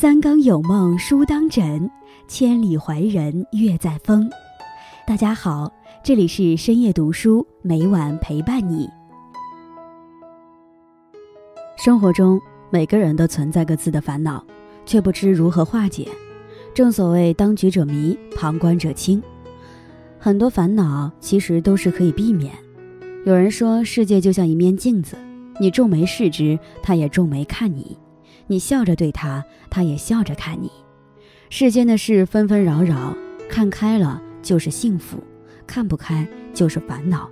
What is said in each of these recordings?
三更有梦书当枕，千里怀人月在风。大家好，这里是深夜读书，每晚陪伴你。生活中，每个人都存在各自的烦恼，却不知如何化解。正所谓当局者迷，旁观者清。很多烦恼其实都是可以避免。有人说，世界就像一面镜子，你皱眉视之，他也皱眉看你；你笑着对他，他也笑着看你。世间的事纷纷扰扰，看开了就是幸福，看不开就是烦恼。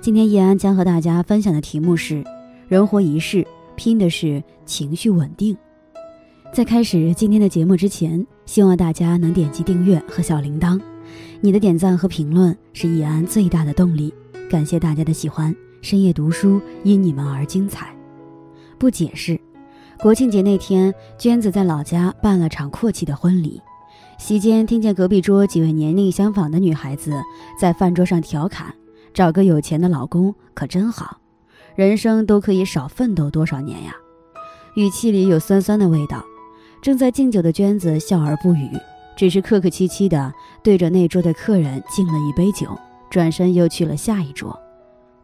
今天叶安将和大家分享的题目是：人活一世，拼的是情绪稳定。在开始今天的节目之前，希望大家能点击订阅和小铃铛。你的点赞和评论是易安最大的动力，感谢大家的喜欢。深夜读书因你们而精彩。不解释，国庆节那天，娟子在老家办了场阔气的婚礼。席间听见隔壁桌几位年龄相仿的女孩子在饭桌上调侃：“找个有钱的老公可真好，人生都可以少奋斗多少年呀。”语气里有酸酸的味道。正在敬酒的娟子笑而不语。只是客客气气的对着那桌的客人敬了一杯酒，转身又去了下一桌。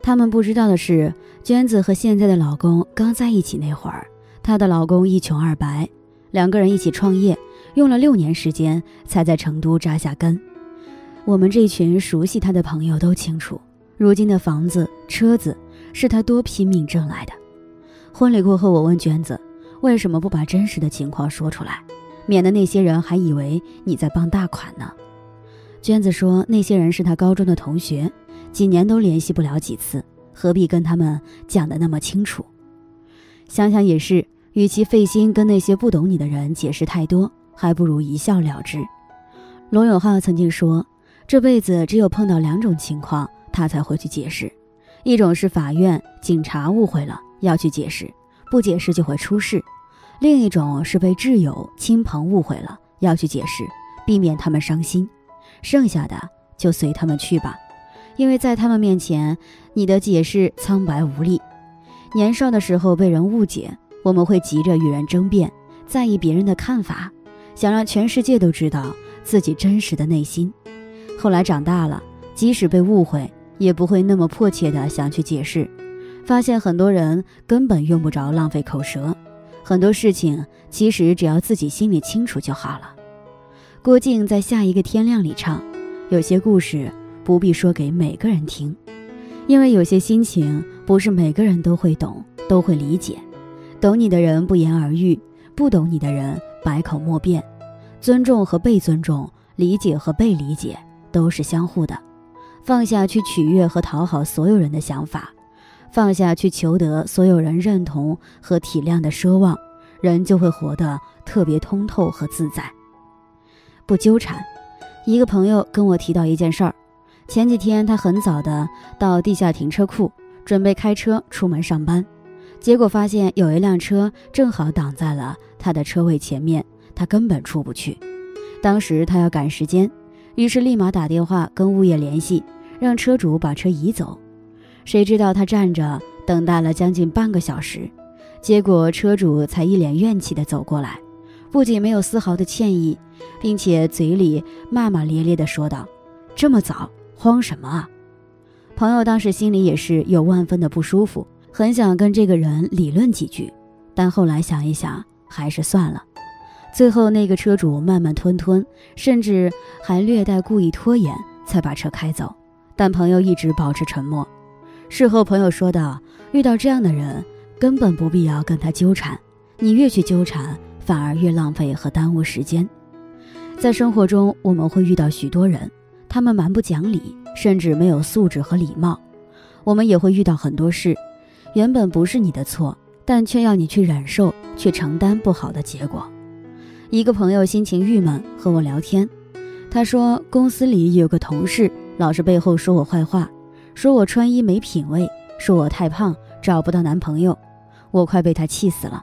他们不知道的是，娟子和现在的老公刚在一起那会儿，她的老公一穷二白，两个人一起创业，用了六年时间才在成都扎下根。我们这群熟悉她的朋友都清楚，如今的房子、车子是她多拼命挣来的。婚礼过后，我问娟子，为什么不把真实的情况说出来？免得那些人还以为你在傍大款呢。娟子说：“那些人是她高中的同学，几年都联系不了几次，何必跟他们讲得那么清楚？想想也是，与其费心跟那些不懂你的人解释太多，还不如一笑了之。”罗永浩曾经说：“这辈子只有碰到两种情况，他才会去解释，一种是法院、警察误会了要去解释，不解释就会出事。”另一种是被挚友、亲朋误会了，要去解释，避免他们伤心。剩下的就随他们去吧，因为在他们面前，你的解释苍白无力。年少的时候被人误解，我们会急着与人争辩，在意别人的看法，想让全世界都知道自己真实的内心。后来长大了，即使被误会，也不会那么迫切的想去解释，发现很多人根本用不着浪费口舌。很多事情其实只要自己心里清楚就好了。郭靖在《下一个天亮》里唱：“有些故事不必说给每个人听，因为有些心情不是每个人都会懂、都会理解。懂你的人不言而喻，不懂你的人百口莫辩。尊重和被尊重，理解和被理解都是相互的。放下去取悦和讨好所有人的想法。”放下去求得所有人认同和体谅的奢望，人就会活得特别通透和自在。不纠缠。一个朋友跟我提到一件事儿：前几天他很早的到地下停车库，准备开车出门上班，结果发现有一辆车正好挡在了他的车位前面，他根本出不去。当时他要赶时间，于是立马打电话跟物业联系，让车主把车移走。谁知道他站着等待了将近半个小时，结果车主才一脸怨气地走过来，不仅没有丝毫的歉意，并且嘴里骂骂咧咧地说道：“这么早，慌什么啊？”朋友当时心里也是有万分的不舒服，很想跟这个人理论几句，但后来想一想，还是算了。最后那个车主慢慢吞吞，甚至还略带故意拖延，才把车开走。但朋友一直保持沉默。事后，朋友说道：“遇到这样的人，根本不必要跟他纠缠。你越去纠缠，反而越浪费和耽误时间。”在生活中，我们会遇到许多人，他们蛮不讲理，甚至没有素质和礼貌。我们也会遇到很多事，原本不是你的错，但却要你去忍受、去承担不好的结果。一个朋友心情郁闷，和我聊天，他说：“公司里有个同事，老是背后说我坏话。”说我穿衣没品位，说我太胖找不到男朋友，我快被他气死了。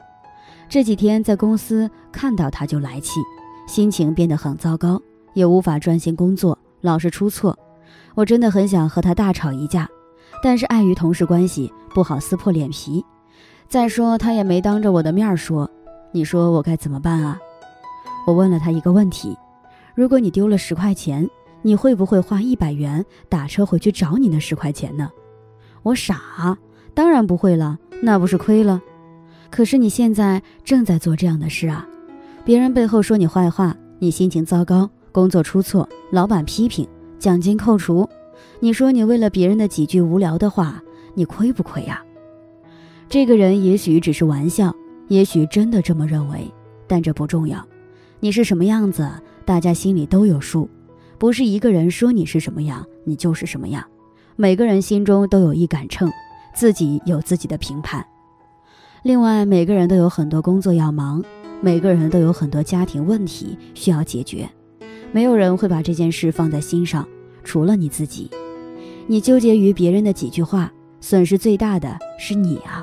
这几天在公司看到他就来气，心情变得很糟糕，也无法专心工作，老是出错。我真的很想和他大吵一架，但是碍于同事关系，不好撕破脸皮。再说他也没当着我的面说，你说我该怎么办啊？我问了他一个问题：如果你丢了十块钱，你会不会花一百元打车回去找你那十块钱呢？我傻，当然不会了，那不是亏了？可是你现在正在做这样的事啊！别人背后说你坏话，你心情糟糕，工作出错，老板批评，奖金扣除，你说你为了别人的几句无聊的话，你亏不亏呀？这个人也许只是玩笑，也许真的这么认为，但这不重要。你是什么样子，大家心里都有数，不是一个人说你是什么样，你就是什么样。每个人心中都有一杆秤，自己有自己的评判。另外，每个人都有很多工作要忙，每个人都有很多家庭问题需要解决，没有人会把这件事放在心上，除了你自己。你纠结于别人的几句话，损失最大的是你啊！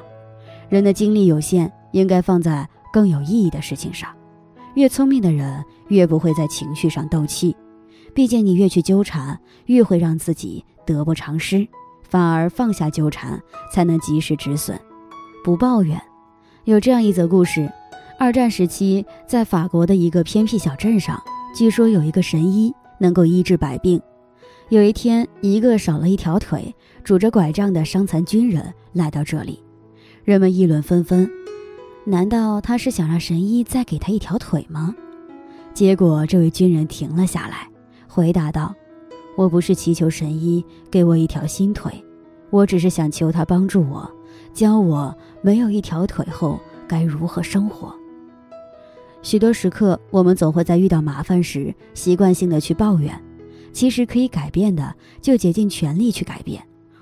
人的精力有限，应该放在更有意义的事情上。越聪明的人，越不会在情绪上斗气。毕竟，你越去纠缠，越会让自己得不偿失，反而放下纠缠，才能及时止损。不抱怨。有这样一则故事：二战时期，在法国的一个偏僻小镇上，据说有一个神医能够医治百病。有一天，一个少了一条腿、拄着拐杖的伤残军人来到这里，人们议论纷纷。难道他是想让神医再给他一条腿吗？结果，这位军人停了下来，回答道：“我不是祈求神医给我一条新腿，我只是想求他帮助我。”教我没有一条腿后该如何生活。许多时刻，我们总会在遇到麻烦时习惯性的去抱怨。其实可以改变的，就竭尽全力去改变；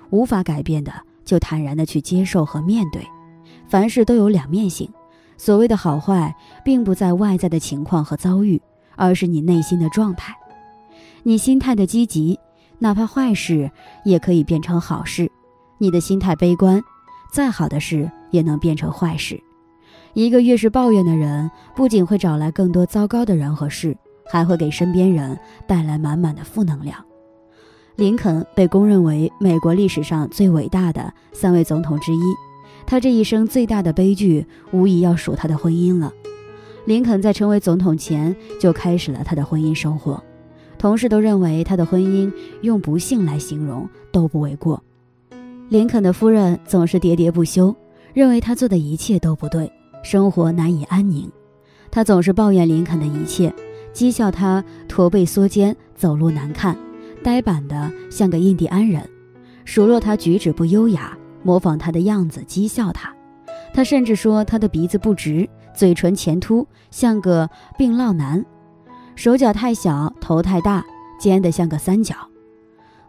无法改变的，就坦然的去接受和面对。凡事都有两面性，所谓的好坏，并不在外在的情况和遭遇，而是你内心的状态。你心态的积极，哪怕坏事也可以变成好事；你的心态悲观。再好的事也能变成坏事。一个越是抱怨的人，不仅会找来更多糟糕的人和事，还会给身边人带来满满的负能量。林肯被公认为美国历史上最伟大的三位总统之一，他这一生最大的悲剧，无疑要数他的婚姻了。林肯在成为总统前就开始了他的婚姻生活，同事都认为他的婚姻用不幸来形容都不为过。林肯的夫人总是喋喋不休，认为他做的一切都不对，生活难以安宁。他总是抱怨林肯的一切，讥笑他驼背缩肩、走路难看、呆板的像个印第安人，数落他举止不优雅，模仿他的样子讥笑他。他甚至说他的鼻子不直，嘴唇前凸，像个病落男，手脚太小，头太大，尖得像个三角。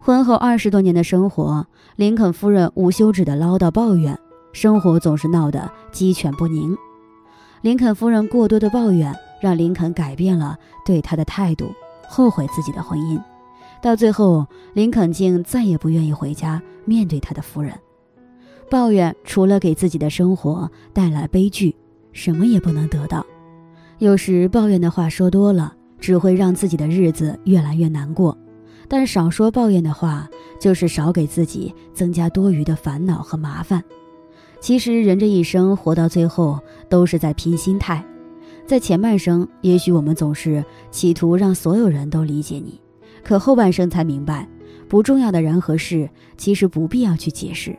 婚后二十多年的生活，林肯夫人无休止的唠叨抱怨，生活总是闹得鸡犬不宁。林肯夫人过多的抱怨，让林肯改变了对他的态度，后悔自己的婚姻。到最后，林肯竟再也不愿意回家面对他的夫人。抱怨除了给自己的生活带来悲剧，什么也不能得到。有时抱怨的话说多了，只会让自己的日子越来越难过。但少说抱怨的话，就是少给自己增加多余的烦恼和麻烦。其实人这一生活到最后，都是在拼心态。在前半生，也许我们总是企图让所有人都理解你，可后半生才明白，不重要的人和事，其实不必要去解释。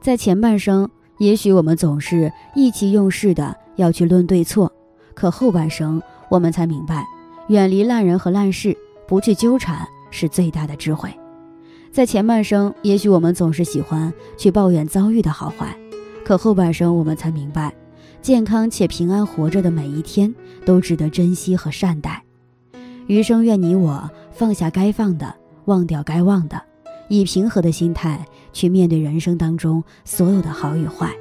在前半生，也许我们总是意气用事的要去论对错，可后半生，我们才明白，远离烂人和烂事，不去纠缠。是最大的智慧，在前半生，也许我们总是喜欢去抱怨遭遇的好坏，可后半生我们才明白，健康且平安活着的每一天都值得珍惜和善待。余生愿你我放下该放的，忘掉该忘的，以平和的心态去面对人生当中所有的好与坏，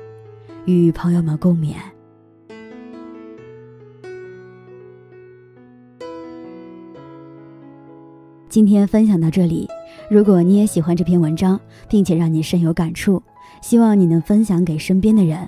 与朋友们共勉。今天分享到这里，如果你也喜欢这篇文章，并且让你深有感触，希望你能分享给身边的人，